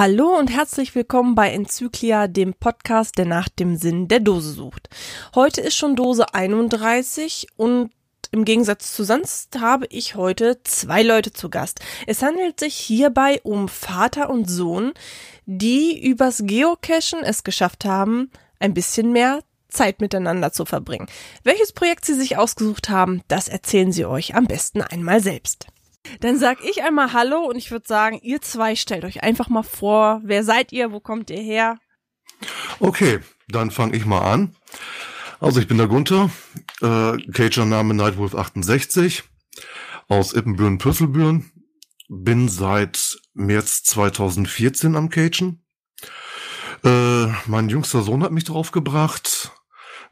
Hallo und herzlich willkommen bei Enzyklia, dem Podcast, der nach dem Sinn der Dose sucht. Heute ist schon Dose 31 und im Gegensatz zu sonst habe ich heute zwei Leute zu Gast. Es handelt sich hierbei um Vater und Sohn, die übers Geocachen es geschafft haben, ein bisschen mehr Zeit miteinander zu verbringen. Welches Projekt sie sich ausgesucht haben, das erzählen sie euch am besten einmal selbst. Dann sag ich einmal Hallo und ich würde sagen, ihr zwei stellt euch einfach mal vor. Wer seid ihr? Wo kommt ihr her? Okay, dann fange ich mal an. Also ich bin der Gunther, äh, Cager-Name Nightwolf 68 aus Ippenbüren-Püsselbüren. Bin seit März 2014 am Cagen. Äh, mein jüngster Sohn hat mich drauf gebracht,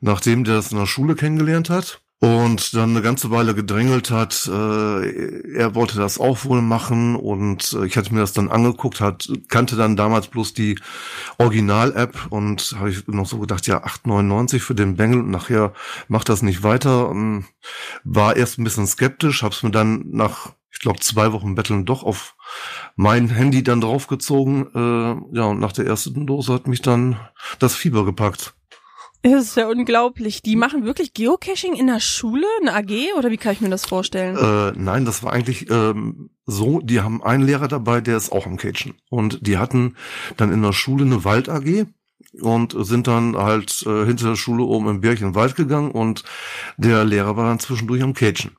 nachdem der es in der Schule kennengelernt hat und dann eine ganze Weile gedrängelt hat. Äh, er wollte das auch wohl machen und äh, ich hatte mir das dann angeguckt, hat kannte dann damals bloß die Original-App und habe ich noch so gedacht, ja 8,99 für den Bengel und nachher macht das nicht weiter. Und war erst ein bisschen skeptisch, habe es mir dann nach ich glaube, zwei Wochen Betteln doch auf mein Handy dann draufgezogen. Äh, ja, und nach der ersten Dose hat mich dann das Fieber gepackt. Das ist ja unglaublich. Die machen wirklich Geocaching in der Schule, eine AG oder wie kann ich mir das vorstellen? Äh, nein, das war eigentlich ähm, so, die haben einen Lehrer dabei, der ist auch am Cachen. Und die hatten dann in der Schule eine Wald AG und sind dann halt äh, hinter der Schule oben im Berg in den Wald gegangen und der Lehrer war dann zwischendurch am Cachen.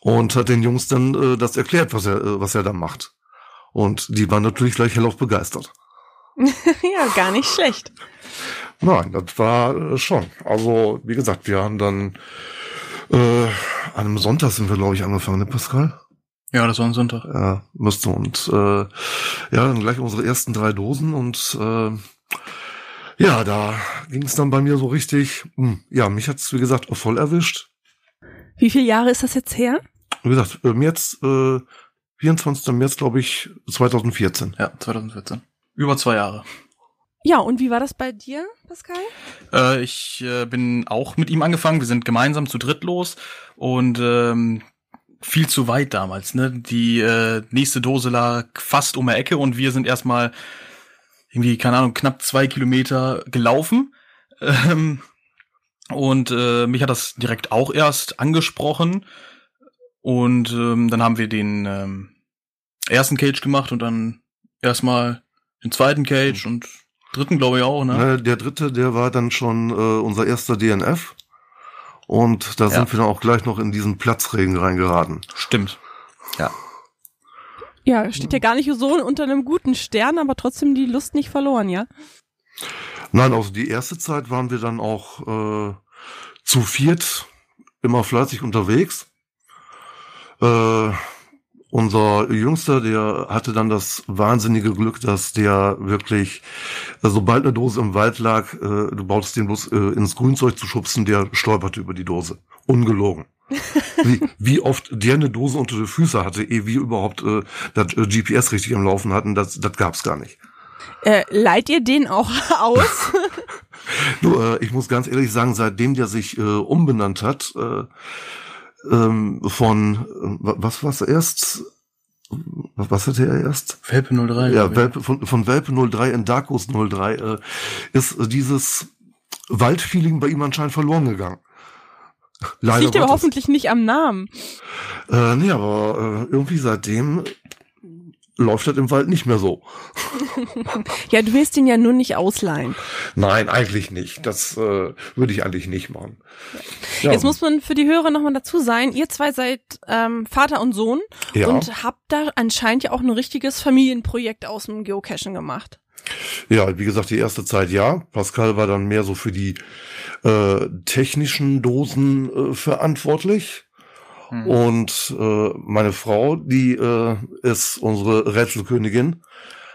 Und hat den Jungs dann äh, das erklärt, was er, äh, was er da macht. Und die waren natürlich gleich hellauf begeistert. ja, gar nicht schlecht. Nein, das war äh, schon. Also, wie gesagt, wir haben dann äh, an einem Sonntag sind wir, glaube ich, angefangen, ne, Pascal? Ja, das war ein Sonntag. Ja, müsste. Und äh, ja, dann gleich unsere ersten drei Dosen und äh, ja, da ging es dann bei mir so richtig, mh, hm, ja, mich hat's wie gesagt, voll erwischt. Wie viele Jahre ist das jetzt her? Wie gesagt, im März, äh, 24. März, glaube ich, 2014. Ja, 2014. Über zwei Jahre. Ja, und wie war das bei dir, Pascal? Äh, ich äh, bin auch mit ihm angefangen. Wir sind gemeinsam zu dritt los und ähm, viel zu weit damals. Ne? Die äh, nächste Dose lag fast um die Ecke und wir sind erstmal irgendwie, keine Ahnung, knapp zwei Kilometer gelaufen. Ähm, und äh, mich hat das direkt auch erst angesprochen. Und ähm, dann haben wir den ähm, ersten Cage gemacht und dann erstmal den zweiten Cage und dritten glaube ich auch, ne? Der dritte, der war dann schon äh, unser erster DNF. Und da ja. sind wir dann auch gleich noch in diesen Platzregen reingeraten. Stimmt. Ja. Ja, steht ja gar nicht so unter einem guten Stern, aber trotzdem die Lust nicht verloren, ja? Nein, also die erste Zeit waren wir dann auch äh, zu viert immer fleißig unterwegs. Äh, unser Jüngster, der hatte dann das wahnsinnige Glück, dass der wirklich, äh, sobald eine Dose im Wald lag, äh, du bautest den bloß äh, ins Grünzeug zu schubsen, der stolperte über die Dose. Ungelogen. wie, wie oft der eine Dose unter die Füße hatte, ehe wir überhaupt äh, das äh, GPS richtig am Laufen hatten, das, das gab's gar nicht. Äh, leiht ihr den auch aus? Nur, äh, ich muss ganz ehrlich sagen, seitdem der sich äh, umbenannt hat, äh, ähm, von, äh, was war's erst? Was hatte er erst? Welpe 03. Ja, Welpe, von, von Welpe 03 in Darkus 03 äh, ist dieses Waldfeeling bei ihm anscheinend verloren gegangen. Leider das liegt aber hoffentlich nicht am Namen. Äh, nee, aber äh, irgendwie seitdem läuft das im Wald nicht mehr so. ja, du willst ihn ja nur nicht ausleihen. Nein, eigentlich nicht. Das äh, würde ich eigentlich nicht machen. Ja. Jetzt muss man für die Hörer nochmal dazu sein, ihr zwei seid ähm, Vater und Sohn ja. und habt da anscheinend ja auch ein richtiges Familienprojekt aus dem Geocachen gemacht. Ja, wie gesagt, die erste Zeit ja. Pascal war dann mehr so für die äh, technischen Dosen äh, verantwortlich. Mhm. Und äh, meine Frau, die äh, ist unsere Rätselkönigin.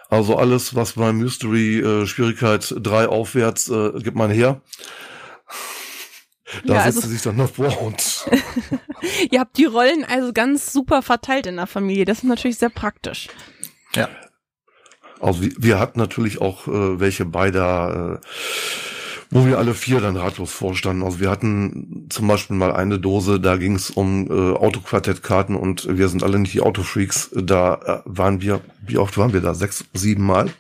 Also alles, was bei Mystery äh, Schwierigkeit 3 aufwärts äh, gibt man her. Da ja, setzt also, sie sich dann noch vor und. Ihr habt die Rollen also ganz super verteilt in der Familie. Das ist natürlich sehr praktisch. Ja. Also wir, wir hatten natürlich auch äh, welche bei der äh, wo wir alle vier dann ratlos vorstanden. Also wir hatten zum Beispiel mal eine Dose, da ging es um äh, Autoquartettkarten und wir sind alle nicht die Autofreaks. Da äh, waren wir, wie oft waren wir da? Sechs, sieben Mal?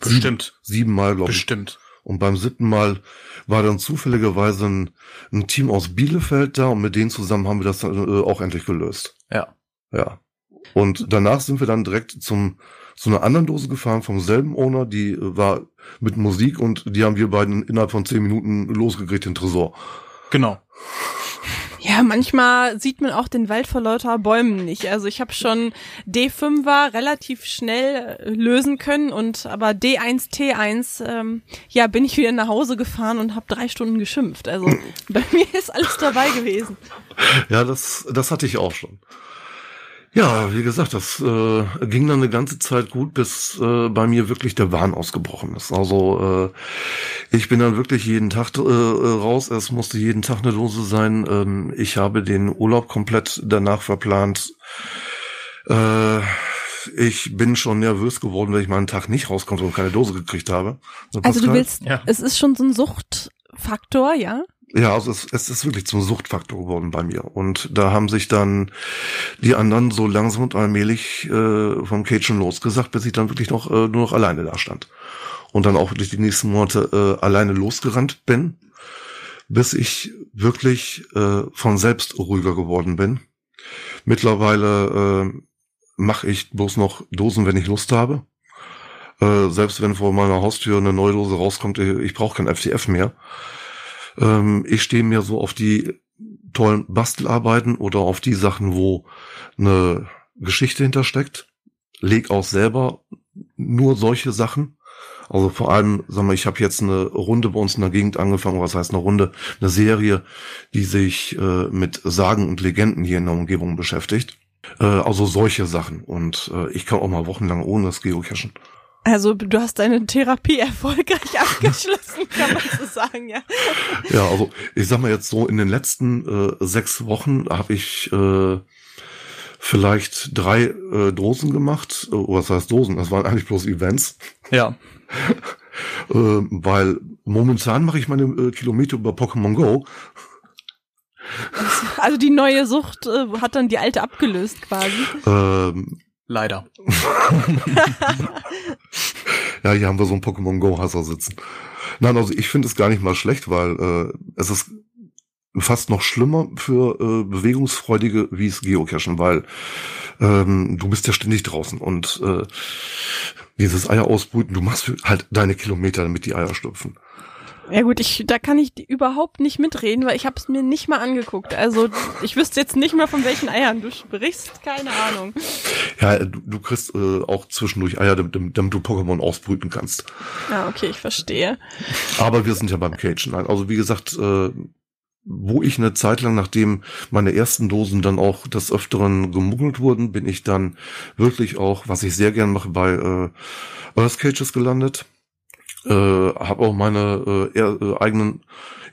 Bestimmt. Sieben, sieben Mal, glaube ich. Bestimmt. Und beim siebten Mal war dann zufälligerweise ein, ein, Team aus Bielefeld da und mit denen zusammen haben wir das dann, äh, auch endlich gelöst. Ja. Ja. Und danach sind wir dann direkt zum zu einer anderen Dose gefahren vom selben Owner, die äh, war mit Musik und die haben wir beiden innerhalb von zehn Minuten losgekriegt, den Tresor. Genau. Ja, manchmal sieht man auch den Wald vor lauter Bäumen nicht. Also ich habe schon D5er relativ schnell äh, lösen können und aber D1, T1, ähm, ja, bin ich wieder nach Hause gefahren und habe drei Stunden geschimpft. Also bei mir ist alles dabei gewesen. Ja, das, das hatte ich auch schon. Ja, wie gesagt, das äh, ging dann eine ganze Zeit gut, bis äh, bei mir wirklich der Wahn ausgebrochen ist. Also äh, ich bin dann wirklich jeden Tag äh, raus. Es musste jeden Tag eine Dose sein. Ähm, ich habe den Urlaub komplett danach verplant. Äh, ich bin schon nervös geworden, weil ich mal einen Tag nicht rauskonnte und keine Dose gekriegt habe. Also du willst, ja. es ist schon so ein Suchtfaktor, ja? Ja, also es, es ist wirklich zum Suchtfaktor geworden bei mir. Und da haben sich dann die anderen so langsam und allmählich äh, vom Cage losgesagt, bis ich dann wirklich noch äh, nur noch alleine da stand. Und dann auch wirklich die nächsten Monate äh, alleine losgerannt bin, bis ich wirklich äh, von selbst ruhiger geworden bin. Mittlerweile äh, mache ich bloß noch Dosen, wenn ich Lust habe. Äh, selbst wenn vor meiner Haustür eine neue Dose rauskommt, ich, ich brauche kein FTF mehr. Ähm, ich stehe mir so auf die tollen Bastelarbeiten oder auf die Sachen, wo eine Geschichte hintersteckt. Leg auch selber nur solche Sachen. Also vor allem, sagen wir, ich habe jetzt eine Runde bei uns in der Gegend angefangen, was heißt eine Runde, eine Serie, die sich äh, mit Sagen und Legenden hier in der Umgebung beschäftigt. Äh, also solche Sachen. Und äh, ich kann auch mal wochenlang ohne das Geocachen. Also du hast deine Therapie erfolgreich abgeschlossen, kann man so sagen, ja. Ja, also ich sag mal jetzt so, in den letzten äh, sechs Wochen habe ich äh, vielleicht drei äh, Dosen gemacht. Äh, was heißt Dosen? Das waren eigentlich bloß Events. Ja. äh, weil momentan mache ich meine äh, Kilometer über Pokémon Go. Also die neue Sucht äh, hat dann die alte abgelöst quasi. Ähm, Leider. ja, hier haben wir so einen Pokémon Go-Hasser sitzen. Nein, also ich finde es gar nicht mal schlecht, weil äh, es ist fast noch schlimmer für äh, Bewegungsfreudige wie es Geocachen, weil ähm, du bist ja ständig draußen und äh, dieses Eier ausbrüten, du machst halt deine Kilometer, damit die Eier schlüpfen. Ja gut, ich, da kann ich überhaupt nicht mitreden, weil ich habe es mir nicht mal angeguckt. Also ich wüsste jetzt nicht mehr, von welchen Eiern du sprichst. Keine Ahnung. Ja, du, du kriegst äh, auch zwischendurch Eier, damit, damit du Pokémon ausbrüten kannst. Ah, okay, ich verstehe. Aber wir sind ja beim Cage. Also wie gesagt, äh, wo ich eine Zeit lang, nachdem meine ersten Dosen dann auch des Öfteren gemuggelt wurden, bin ich dann wirklich auch, was ich sehr gern mache, bei äh, Earth Cages gelandet äh, habe auch meine äh, er, äh, eigenen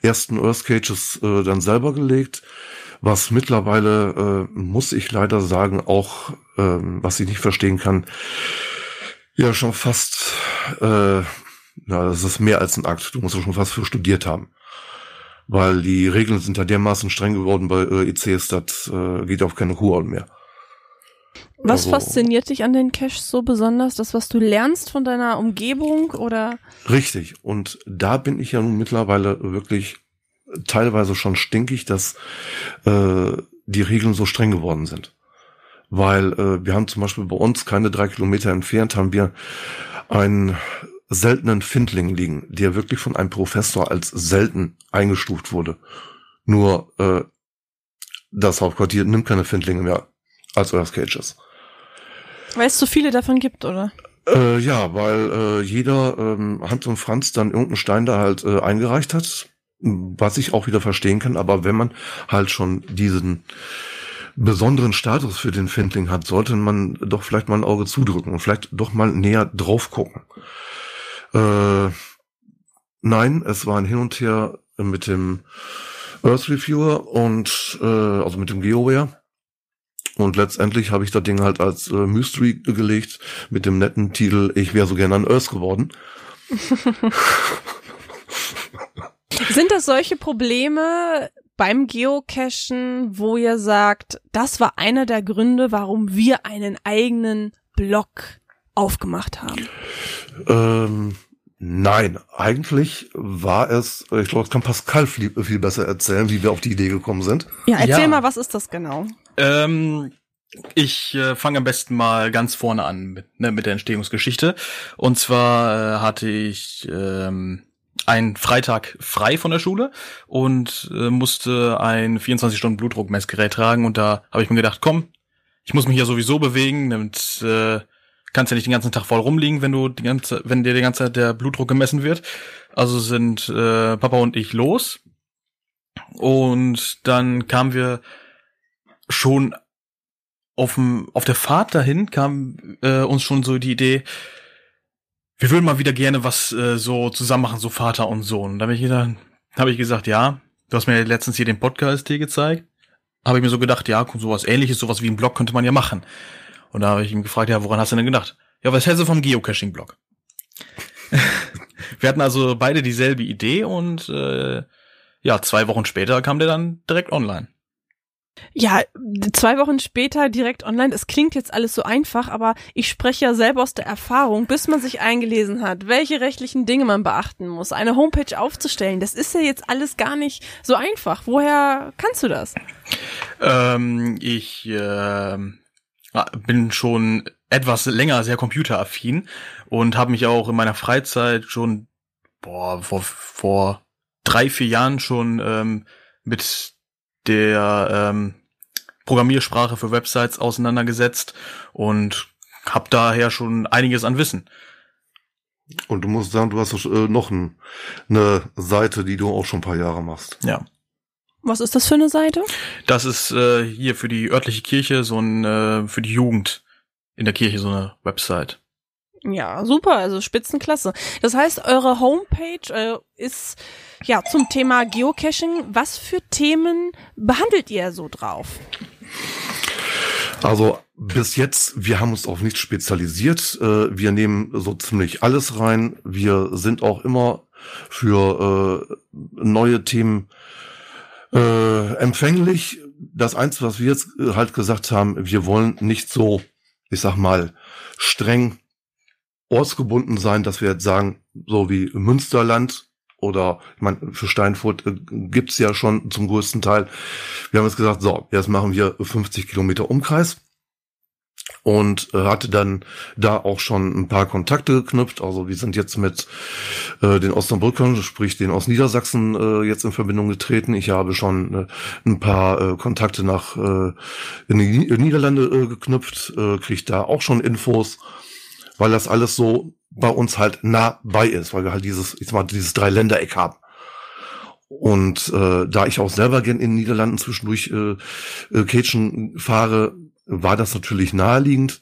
ersten Earth Cages äh, dann selber gelegt, was mittlerweile, äh, muss ich leider sagen, auch, äh, was ich nicht verstehen kann, ja schon fast, äh, na, das ist mehr als ein Akt, du musst schon fast für studiert haben. Weil die Regeln sind ja dermaßen streng geworden bei äh, ECs, das äh, geht auf keine Kuh mehr. Was also, fasziniert dich an den Caches so besonders? Das, was du lernst von deiner Umgebung oder? Richtig. Und da bin ich ja nun mittlerweile wirklich teilweise schon stinkig, dass äh, die Regeln so streng geworden sind. Weil äh, wir haben zum Beispiel bei uns keine drei Kilometer entfernt, haben wir einen seltenen Findling liegen, der wirklich von einem Professor als selten eingestuft wurde. Nur äh, das Hauptquartier nimmt keine Findlinge mehr als Earth Cages. Weil es so viele davon gibt, oder? Äh, ja, weil äh, jeder ähm, Hans und Franz dann irgendeinen Stein da halt äh, eingereicht hat, was ich auch wieder verstehen kann, aber wenn man halt schon diesen besonderen Status für den Findling hat, sollte man doch vielleicht mal ein Auge zudrücken und vielleicht doch mal näher drauf gucken. Äh, nein, es war ein Hin und Her mit dem Earth Reviewer und äh, also mit dem GeoWare und letztendlich habe ich das Ding halt als äh, Mystery gelegt mit dem netten Titel Ich wäre so gerne an Earth geworden. Sind das solche Probleme beim Geocachen, wo ihr sagt, das war einer der Gründe, warum wir einen eigenen Blog aufgemacht haben? Ähm, nein, eigentlich war es, ich glaube, das kann Pascal viel, viel besser erzählen, wie wir auf die Idee gekommen sind. Ja, erzähl Ja. mal, was ist das genau? Ähm, ich äh, fange am besten mal ganz vorne an mit, ne, mit der Entstehungsgeschichte. Und zwar äh, hatte ich ähm, einen Freitag frei von der Schule und äh, musste ein 24-Stunden-Blutdruckmessgerät tragen. Und da habe ich mir gedacht, komm, ich muss mich ja sowieso bewegen, damit äh, kannst ja nicht den ganzen Tag voll rumliegen, wenn du die ganze, wenn dir die ganze Zeit der Blutdruck gemessen wird. Also sind äh, Papa und ich los. Und dann kamen wir schon auf, dem, auf der Fahrt dahin kam äh, uns schon so die Idee, wir würden mal wieder gerne was äh, so zusammen machen, so Vater und Sohn. Da habe ich, gedacht- ich gesagt, ja, du hast mir letztens hier den Podcast hier gezeigt. Habe ich mir so gedacht, ja, sowas ähnliches, sowas wie ein Blog könnte man ja machen. Und da habe ich ihn gefragt, ja, woran hast du denn gedacht? Ja, was hältst du vom Geocaching-Blog? wir hatten also beide dieselbe Idee und äh, ja, zwei Wochen später kam der dann direkt online. Ja, zwei Wochen später direkt online. Es klingt jetzt alles so einfach, aber ich spreche ja selber aus der Erfahrung, bis man sich eingelesen hat, welche rechtlichen Dinge man beachten muss, eine Homepage aufzustellen. Das ist ja jetzt alles gar nicht so einfach. Woher kannst du das? Ähm, ich ähm, bin schon etwas länger sehr computeraffin und habe mich auch in meiner Freizeit schon boah, vor, vor drei, vier Jahren schon ähm, mit der ähm, Programmiersprache für Websites auseinandergesetzt und habe daher schon einiges an Wissen. Und du musst sagen, du hast äh, noch ein, eine Seite, die du auch schon ein paar Jahre machst. Ja. Was ist das für eine Seite? Das ist äh, hier für die örtliche Kirche so ein äh, für die Jugend in der Kirche so eine Website. Ja, super, also Spitzenklasse. Das heißt, eure Homepage äh, ist ja zum Thema Geocaching. Was für Themen behandelt ihr so drauf? Also bis jetzt, wir haben uns auf nichts spezialisiert. Äh, Wir nehmen so ziemlich alles rein. Wir sind auch immer für äh, neue Themen äh, empfänglich. Das Einzige, was wir jetzt äh, halt gesagt haben, wir wollen nicht so, ich sag mal, streng ortsgebunden sein, dass wir jetzt sagen, so wie Münsterland oder ich meine, für Steinfurt äh, gibt's ja schon zum größten Teil. Wir haben jetzt gesagt, so, jetzt machen wir 50 Kilometer Umkreis und äh, hatte dann da auch schon ein paar Kontakte geknüpft. Also wir sind jetzt mit äh, den Osnabrückern, sprich den aus Niedersachsen, äh, jetzt in Verbindung getreten. Ich habe schon äh, ein paar äh, Kontakte nach äh, in die Ni- Niederlande äh, geknüpft, äh, kriege da auch schon Infos, weil das alles so bei uns halt nah bei ist, weil wir halt dieses, ich sag mal, dieses Dreiländereck haben. Und äh, da ich auch selber gern in den Niederlanden zwischendurch äh, äh, Cagen fahre, war das natürlich naheliegend.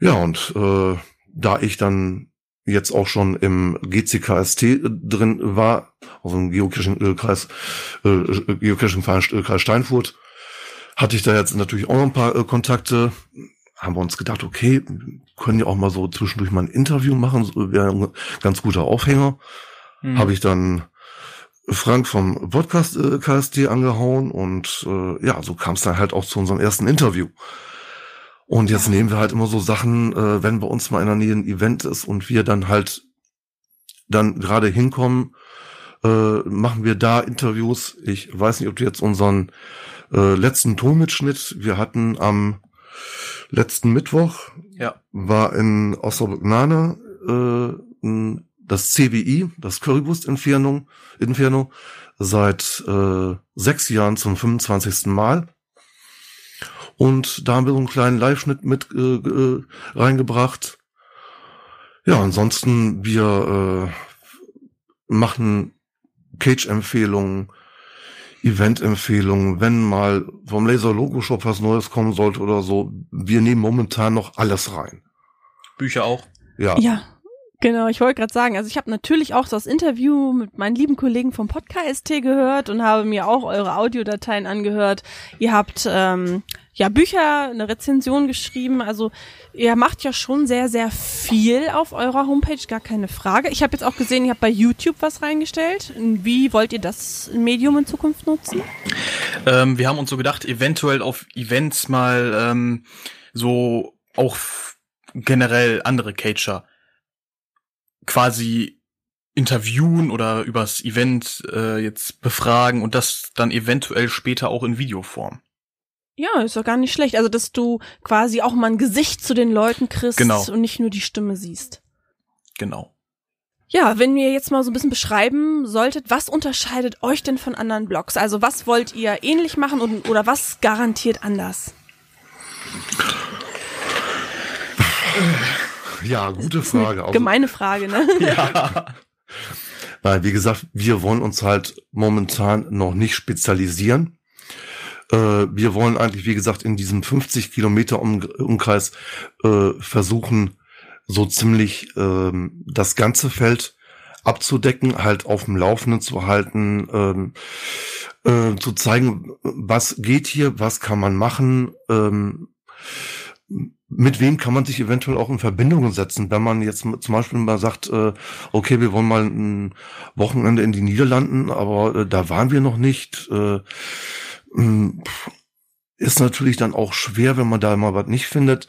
Ja, und äh, da ich dann jetzt auch schon im GCKST drin war, also im Geocaching-Kreis, äh, Geocaching-Kreis Steinfurt, hatte ich da jetzt natürlich auch noch ein paar äh, Kontakte. Haben wir uns gedacht, okay, können ja auch mal so zwischendurch mal ein Interview machen, so wäre ein ganz guter Aufhänger. Hm. Habe ich dann Frank vom Podcast äh, KSD angehauen und äh, ja, so kam es dann halt auch zu unserem ersten Interview. Und jetzt nehmen wir halt immer so Sachen, äh, wenn bei uns mal in der Nähe ein Event ist und wir dann halt dann gerade hinkommen, äh, machen wir da Interviews. Ich weiß nicht, ob du jetzt unseren äh, letzten Tonmitschnitt, wir hatten am letzten Mittwoch, Ja. war in Osnabrück-Nane äh, das CBI, das Currywurst Inferno, Inferno seit äh, sechs Jahren zum 25. Mal. Und da haben wir so einen kleinen Live-Schnitt mit äh, äh, reingebracht. Ja, ansonsten wir äh, machen Cage-Empfehlungen, Event-Empfehlungen, wenn mal vom Laser Logo Shop was Neues kommen sollte oder so. Wir nehmen momentan noch alles rein. Bücher auch. Ja. Ja. Genau, ich wollte gerade sagen, also ich habe natürlich auch das Interview mit meinen lieben Kollegen vom Podcast gehört und habe mir auch eure Audiodateien angehört. Ihr habt ähm, ja Bücher, eine Rezension geschrieben, also ihr macht ja schon sehr, sehr viel auf eurer Homepage, gar keine Frage. Ich habe jetzt auch gesehen, ihr habt bei YouTube was reingestellt. Wie wollt ihr das Medium in Zukunft nutzen? Ähm, wir haben uns so gedacht, eventuell auf Events mal ähm, so auch generell andere Cager quasi interviewen oder übers Event äh, jetzt befragen und das dann eventuell später auch in Videoform. Ja, ist doch gar nicht schlecht. Also, dass du quasi auch mal ein Gesicht zu den Leuten kriegst Genau. und nicht nur die Stimme siehst. Genau. Ja, wenn wir jetzt mal so ein bisschen beschreiben solltet, was unterscheidet euch denn von anderen Blogs? Also, was wollt ihr ähnlich machen und, oder was garantiert anders? Ja, gute Frage. Also, Gemeine Frage, ne? Ja. Nein, wie gesagt, wir wollen uns halt momentan noch nicht spezialisieren. Äh, wir wollen eigentlich, wie gesagt, in diesem 50 Kilometer um, Umkreis äh, versuchen, so ziemlich ähm, das ganze Feld abzudecken, halt auf dem Laufenden zu halten, ähm, äh, zu zeigen, was geht hier, was kann man machen, ähm, mit wem kann man sich eventuell auch in Verbindung setzen, wenn man jetzt zum Beispiel mal sagt, äh, okay, wir wollen mal ein Wochenende in die Niederlanden, aber äh, da waren wir noch nicht. Äh, ist natürlich dann auch schwer, wenn man da mal was nicht findet.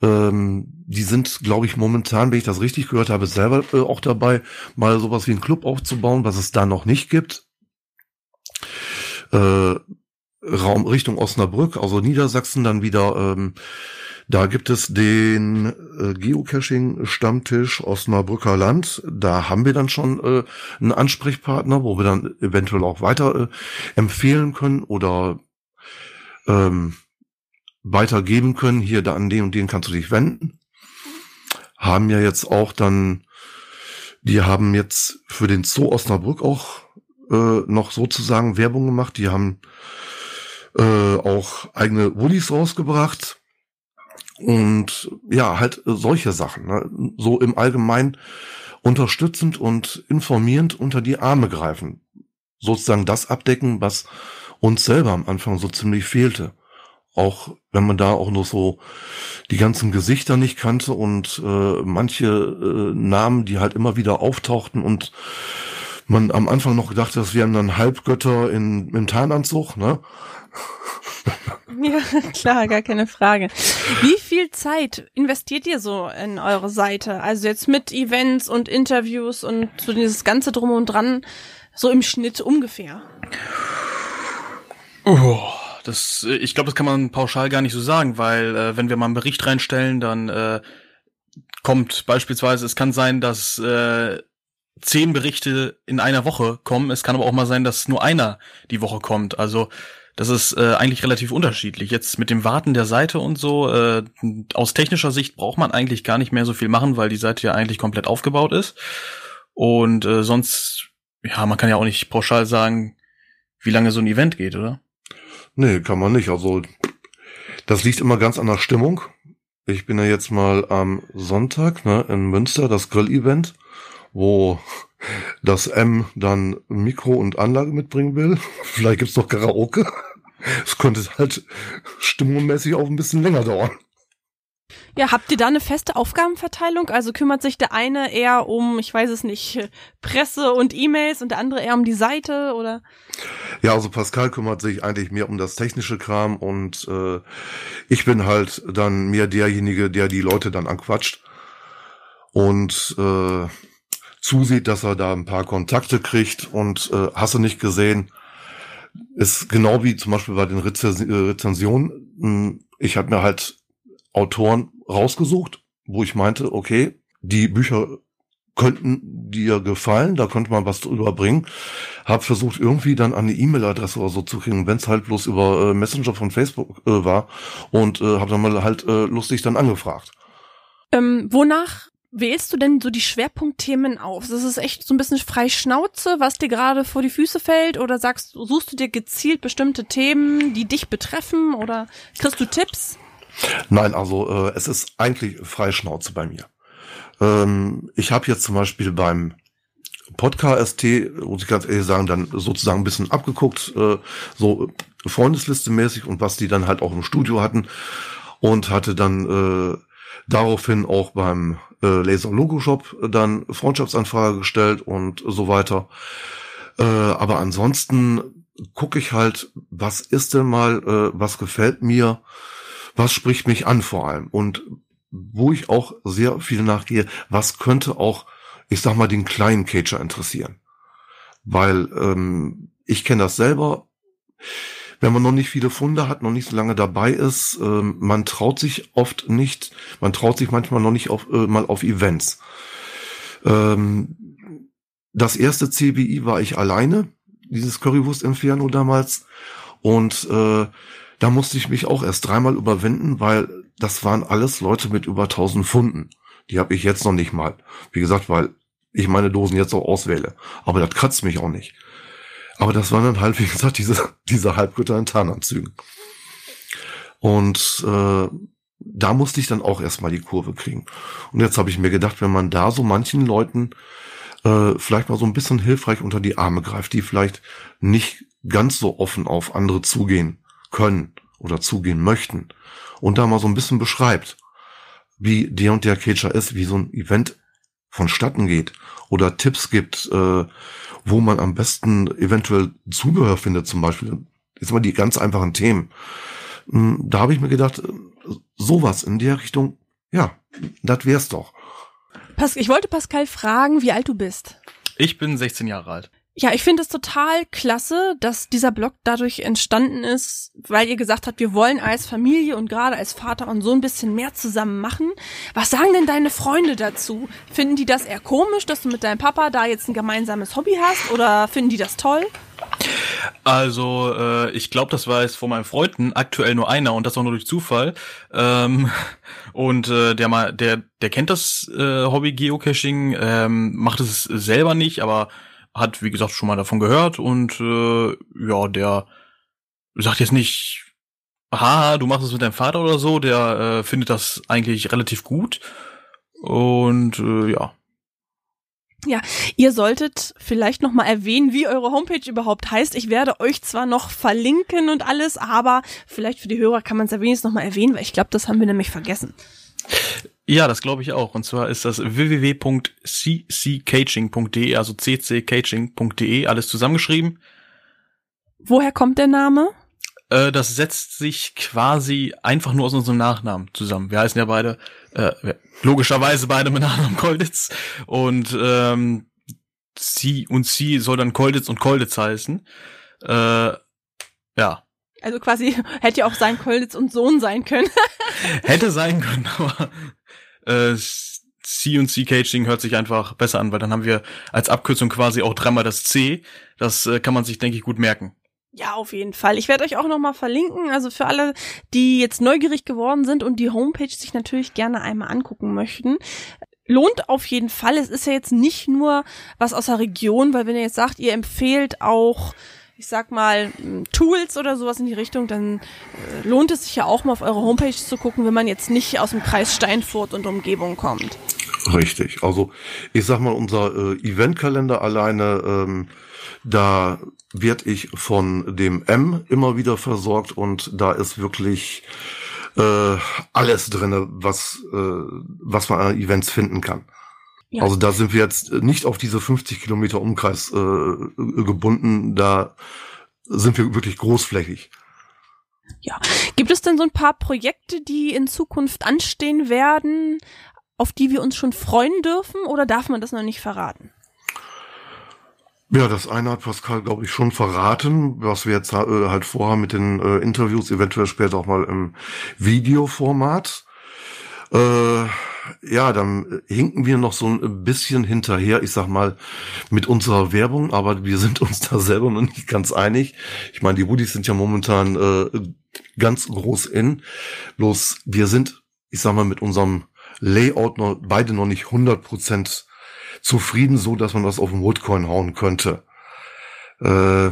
Ähm, die sind, glaube ich, momentan, wenn ich das richtig gehört habe, selber auch dabei, mal sowas wie einen Club aufzubauen, was es da noch nicht gibt. Raum Richtung Osnabrück, also Niedersachsen dann wieder ähm, da gibt es den äh, Geocaching-Stammtisch Osnabrücker Land. Da haben wir dann schon äh, einen Ansprechpartner, wo wir dann eventuell auch weiter äh, empfehlen können oder ähm, weitergeben können. Hier, da an den und den kannst du dich wenden. Haben ja jetzt auch dann, die haben jetzt für den Zoo Osnabrück auch äh, noch sozusagen Werbung gemacht. Die haben äh, auch eigene Woolies rausgebracht und ja, halt solche Sachen. Ne? So im Allgemeinen unterstützend und informierend unter die Arme greifen. Sozusagen das abdecken, was uns selber am Anfang so ziemlich fehlte. Auch wenn man da auch nur so die ganzen Gesichter nicht kannte und äh, manche äh, Namen, die halt immer wieder auftauchten und man am Anfang noch gedacht, das wären dann Halbgötter in, im Tarnanzug, ne? Ja, klar, gar keine Frage. Wie viel Zeit investiert ihr so in eure Seite? Also jetzt mit Events und Interviews und so dieses ganze Drum und Dran, so im Schnitt ungefähr. Oh, das, äh, ich glaube, das kann man pauschal gar nicht so sagen, weil äh, wenn wir mal einen Bericht reinstellen, dann äh, kommt beispielsweise, es kann sein, dass äh, zehn Berichte in einer Woche kommen. Es kann aber auch mal sein, dass nur einer die Woche kommt. Also das ist äh, eigentlich relativ unterschiedlich. Jetzt mit dem Warten der Seite und so, äh, aus technischer Sicht braucht man eigentlich gar nicht mehr so viel machen, weil die Seite ja eigentlich komplett aufgebaut ist. Und äh, sonst, ja, man kann ja auch nicht pauschal sagen, wie lange so ein Event geht, oder? Nee, kann man nicht. Also das liegt immer ganz an der Stimmung. Ich bin ja jetzt mal am Sonntag ne, in Münster, das Grill-Event, wo das M dann Mikro und Anlage mitbringen will. Vielleicht gibt's noch Karaoke. Es könnte halt stimmungsmäßig auch ein bisschen länger dauern. Ja, habt ihr da eine feste Aufgabenverteilung? Also kümmert sich der eine eher um, ich weiß es nicht, Presse und E-Mails und der andere eher um die Seite oder? Ja, also Pascal kümmert sich eigentlich mehr um das technische Kram und äh, ich bin halt dann mehr derjenige, der die Leute dann anquatscht und äh, zusieht, dass er da ein paar Kontakte kriegt und äh, hast du nicht gesehen, ist genau wie zum Beispiel bei den Rezens äh, Rezensionen. mh, Ich habe mir halt Autoren rausgesucht, wo ich meinte, okay, die Bücher könnten dir gefallen, da könnte man was drüber bringen. Hab versucht irgendwie dann an die E-Mail-Adresse oder so zu kriegen, wenn es halt bloß über äh, Messenger von Facebook äh, war und äh, habe dann mal halt äh, lustig dann angefragt. Ähm, wonach wählst du denn so die Schwerpunktthemen auf? Das ist echt so ein bisschen frei Schnauze, was dir gerade vor die Füße fällt oder sagst, suchst du dir gezielt bestimmte Themen, die dich betreffen oder kriegst du Tipps? Nein, also äh, es ist eigentlich Freischnauze bei mir. Ähm, ich habe jetzt zum Beispiel beim Podcast, muss ich ganz ehrlich sagen, dann sozusagen ein bisschen abgeguckt, äh, so Freundesliste mäßig und was die dann halt auch im Studio hatten und hatte dann äh, daraufhin auch beim äh, Laser Logo Shop dann Freundschaftsanfrage gestellt und so weiter. Äh, aber ansonsten gucke ich halt, was ist denn mal, äh, was gefällt mir, was spricht mich an vor allem und wo ich auch sehr viel nachgehe, was könnte auch, ich sag mal, den kleinen Cager interessieren. Weil ähm, ich kenne das selber, wenn man noch nicht viele Funde hat, noch nicht so lange dabei ist, ähm, man traut sich oft nicht, man traut sich manchmal noch nicht auf, äh, mal auf Events. Ähm, das erste CBI war ich alleine, dieses Currywurst Inferno damals. Und äh, da musste ich mich auch erst dreimal überwinden, weil das waren alles Leute mit über 1000 Funden. Die habe ich jetzt noch nicht mal. Wie gesagt, weil ich meine Dosen jetzt auch auswähle. Aber das kratzt mich auch nicht. Aber das waren dann halt, wie gesagt, diese, diese Halbgötter in Tarnanzügen. Und äh, da musste ich dann auch erstmal die Kurve kriegen. Und jetzt habe ich mir gedacht, wenn man da so manchen Leuten äh, vielleicht mal so ein bisschen hilfreich unter die Arme greift, die vielleicht nicht ganz so offen auf andere zugehen können oder zugehen möchten und da mal so ein bisschen beschreibt, wie der und der Cager ist, wie so ein Event vonstatten geht oder Tipps gibt, äh, wo man am besten eventuell Zubehör findet, zum Beispiel. Jetzt mal die ganz einfachen Themen. Hm, da habe ich mir gedacht, äh, sowas in der Richtung, ja, das wär's doch. Pas ich wollte Pascal fragen, wie alt du bist. Ich bin 16 Jahre alt. Ja, ich finde es total klasse, dass dieser Blog dadurch entstanden ist, weil ihr gesagt habt, wir wollen als Familie und gerade als Vater und so ein bisschen mehr zusammen machen. Was sagen denn deine Freunde dazu? Finden die das eher komisch, dass du mit deinem Papa da jetzt ein gemeinsames Hobby hast oder finden die das toll? Also, äh, ich glaube, das war jetzt von meinen Freunden aktuell nur einer und das auch nur durch Zufall. Ähm, und äh, der mal, der, der kennt das äh, Hobby Geocaching, ähm, macht es selber nicht, aber hat, wie gesagt, schon mal davon gehört und äh, ja, der sagt jetzt nicht, aha, du machst es mit deinem Vater oder so, der äh, findet das eigentlich relativ gut. Und äh, ja, ja, ihr solltet vielleicht noch mal erwähnen, wie eure Homepage überhaupt heißt. Ich werde euch zwar noch verlinken und alles, aber vielleicht für die Hörer kann man es ja wenigstens noch mal erwähnen, weil ich glaube, das haben wir nämlich vergessen. Ja, das glaube ich auch. Und zwar ist das www.cccaging.de, also cccaging.de, alles zusammengeschrieben. Woher kommt der Name? Äh, das setzt sich quasi einfach nur aus unserem Nachnamen zusammen. Wir heißen ja beide äh, logischerweise beide mit Nachnamen Kolditz und ähm, sie und sie soll dann Kolditz und Kolditz heißen. Äh, ja. Also quasi hätte ja auch sein Kolditz und Sohn sein können. hätte sein können, aber äh, C und C Caging hört sich einfach besser an, weil dann haben wir als Abkürzung quasi auch dreimal das C. Das äh, kann man sich, denke ich, gut merken. Ja, auf jeden Fall. Ich werde euch auch nochmal verlinken. Also für alle, die jetzt neugierig geworden sind und die Homepage sich natürlich gerne einmal angucken möchten. Lohnt auf jeden Fall. Es ist ja jetzt nicht nur was aus der Region, weil wenn ihr jetzt sagt, ihr empfehlt auch ich sag mal, Tools oder sowas in die Richtung, dann äh, lohnt es sich ja auch mal auf eure Homepage zu gucken, wenn man jetzt nicht aus dem Kreis Steinfurt und Umgebung kommt. Richtig. Also ich sag mal, unser äh, Eventkalender alleine ähm, da werde ich von dem M immer wieder versorgt und da ist wirklich äh, alles drinne, was, äh, was man an Events finden kann. Ja. Also da sind wir jetzt nicht auf diese 50 Kilometer Umkreis äh, gebunden, da sind wir wirklich großflächig. Ja, gibt es denn so ein paar Projekte, die in Zukunft anstehen werden, auf die wir uns schon freuen dürfen oder darf man das noch nicht verraten? Ja, das eine hat Pascal, glaube ich, schon verraten, was wir jetzt äh, halt vorhaben mit den äh, Interviews, eventuell später auch mal im Videoformat. Äh, ja, dann hinken wir noch so ein bisschen hinterher, ich sag mal, mit unserer Werbung, aber wir sind uns da selber noch nicht ganz einig. Ich meine, die Woodies sind ja momentan äh, ganz groß in. Bloß wir sind, ich sag mal, mit unserem Layout noch beide noch nicht 100 Prozent zufrieden, so dass man das auf den Woodcoin hauen könnte. Äh,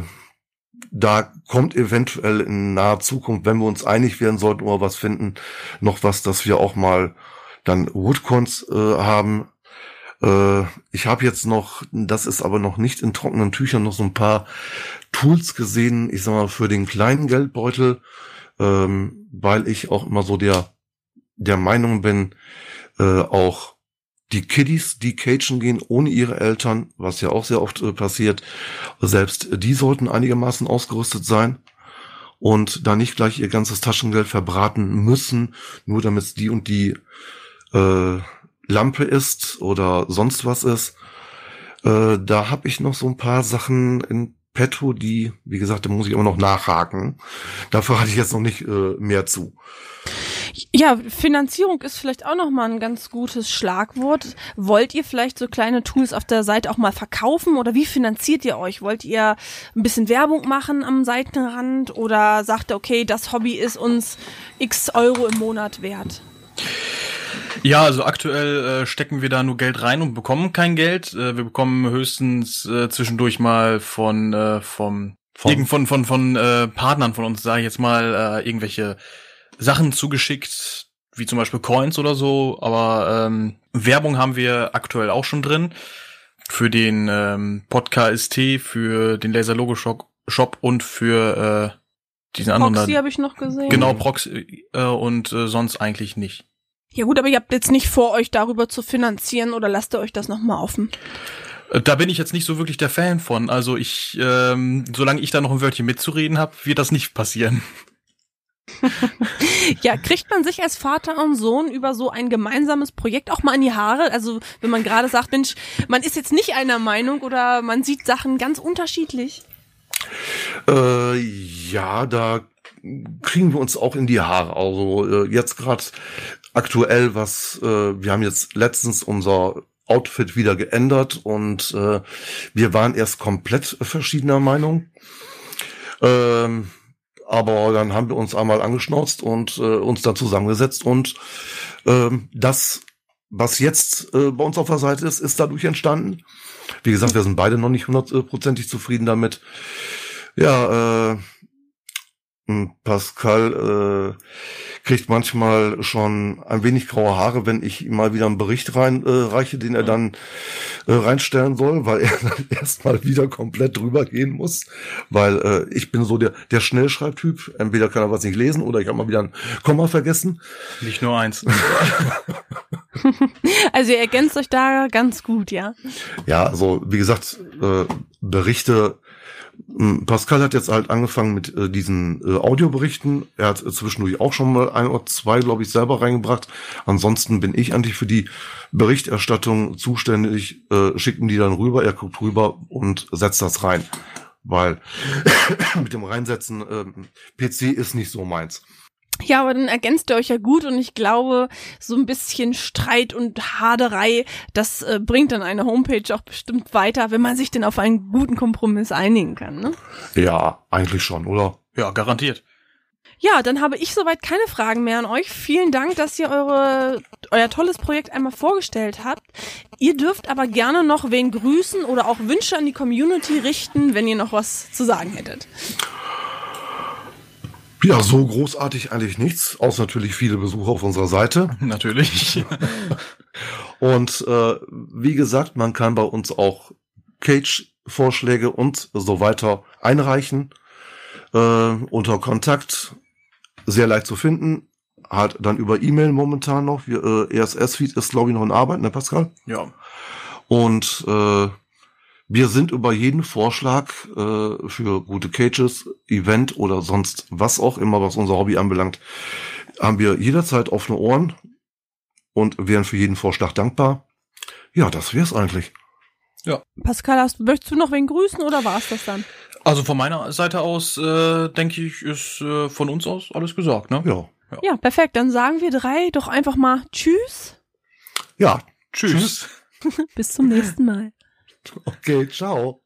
da kommt eventuell in naher Zukunft, wenn wir uns einig werden sollten oder was finden, noch was, dass wir auch mal dann Woodcoins äh, haben. Äh, ich habe jetzt noch, das ist aber noch nicht in trockenen Tüchern, noch so ein paar Tools gesehen, ich sag mal, für den kleinen Geldbeutel, ähm, weil ich auch immer so der, der Meinung bin, äh, auch die Kiddies, die Cagen gehen ohne ihre Eltern, was ja auch sehr oft äh, passiert, selbst die sollten einigermaßen ausgerüstet sein und da nicht gleich ihr ganzes Taschengeld verbraten müssen, nur damit es die und die äh, Lampe ist oder sonst was ist. Äh, da habe ich noch so ein paar Sachen in petto, die, wie gesagt, da muss ich immer noch nachhaken. Dafür hatte ich jetzt noch nicht äh, mehr zu. Ja, Finanzierung ist vielleicht auch noch mal ein ganz gutes Schlagwort. Wollt ihr vielleicht so kleine Tools auf der Seite auch mal verkaufen oder wie finanziert ihr euch? Wollt ihr ein bisschen Werbung machen am Seitenrand oder sagt ihr, okay, das Hobby ist uns x Euro im Monat wert? Ja, also aktuell äh, stecken wir da nur Geld rein und bekommen kein Geld. Äh, wir bekommen höchstens äh, zwischendurch mal von äh, vom von von von, von äh, Partnern von uns, sage ich jetzt mal, äh, irgendwelche Sachen zugeschickt, wie zum Beispiel Coins oder so. Aber ähm, Werbung haben wir aktuell auch schon drin für den ähm, Podcast, für den Laser Logo Shop, und für äh, diesen anderen. Proxy habe ich noch gesehen. Genau, Proxy äh, und äh, sonst eigentlich nicht. Ja gut, aber ihr habt jetzt nicht vor, euch darüber zu finanzieren oder lasst ihr euch das nochmal offen? Äh, da bin ich jetzt nicht so wirklich der Fan von. Also ich, ähm, solange ich da noch ein Wörtchen mitzureden habe, wird das nicht passieren. ja, kriegt man sich als Vater und Sohn über so ein gemeinsames Projekt auch mal in die Haare? Also wenn man gerade sagt, Mensch, man ist jetzt nicht einer Meinung oder man sieht Sachen ganz unterschiedlich. Äh, ja, da kriegen wir uns auch in die Haare. Also äh, jetzt gerade aktuell, was äh, wir haben jetzt letztens unser Outfit wieder geändert und äh, wir waren erst komplett verschiedener Meinung. Ähm, aber dann haben wir uns einmal angeschnauzt und äh, uns dann zusammengesetzt und ähm, das, was jetzt äh, bei uns auf der Seite ist, ist dadurch entstanden. Wie gesagt, wir sind beide noch nicht hundertprozentig zufrieden damit. Ja, äh, Pascal äh, kriegt manchmal schon ein wenig graue Haare, wenn ich ihm mal wieder einen Bericht reinreiche, äh, den er dann äh, reinstellen soll, weil er dann erstmal wieder komplett drüber gehen muss, weil äh, ich bin so der der Schnellschreibtyp. Entweder kann er was nicht lesen oder ich habe mal wieder ein Komma vergessen. Nicht nur eins. also ihr ergänzt euch da ganz gut, ja. Ja, also wie gesagt, äh, Berichte hm, Pascal hat jetzt halt angefangen mit äh, diesen äh, Audioberichten. Er hat äh, zwischendurch auch schon mal ein oder zwei, glaube ich, selber reingebracht. Ansonsten bin ich eigentlich für die Berichterstattung zuständig, äh, schicken die dann rüber, er guckt rüber und setzt das rein. Weil mit dem Reinsetzen äh, PC ist nicht so meins. Ja, aber dann ergänzt ihr euch ja gut und ich glaube, so ein bisschen Streit und Haderei, das äh, bringt dann eine Homepage auch bestimmt weiter, wenn man sich denn auf einen guten Kompromiss einigen kann, ne? Ja, eigentlich schon, oder? Ja, garantiert. Ja, dann habe ich soweit keine Fragen mehr an euch. Vielen Dank, dass ihr eure, euer tolles Projekt einmal vorgestellt habt. Ihr dürft aber gerne noch wen grüßen oder auch Wünsche an die Community richten, wenn ihr noch was zu sagen hättet. Ja, so großartig eigentlich nichts, außer natürlich viele Besucher auf unserer Seite. Natürlich. und äh, wie gesagt, man kann bei uns auch Cage-Vorschläge und so weiter einreichen. Äh, unter Kontakt sehr leicht zu finden. Halt dann über E-Mail momentan noch. Wir, äh, ESS-Feed ist, glaube ich, noch in Arbeit, ne, Pascal? Ja. Und äh, wir sind über jeden Vorschlag äh, für gute Cages, Event oder sonst was auch immer, was unser Hobby anbelangt, haben wir jederzeit offene Ohren und wären für jeden Vorschlag dankbar. Ja, das wär's eigentlich. Ja. Pascal, hast, möchtest du noch wen grüßen oder war's das dann? Also von meiner Seite aus, äh, denke ich, ist äh, von uns aus alles gesagt, ne? Ja. ja. Ja, perfekt. Dann sagen wir drei doch einfach mal Tschüss. Ja, Tschüss. Bis zum nächsten Mal. Okay, ciao.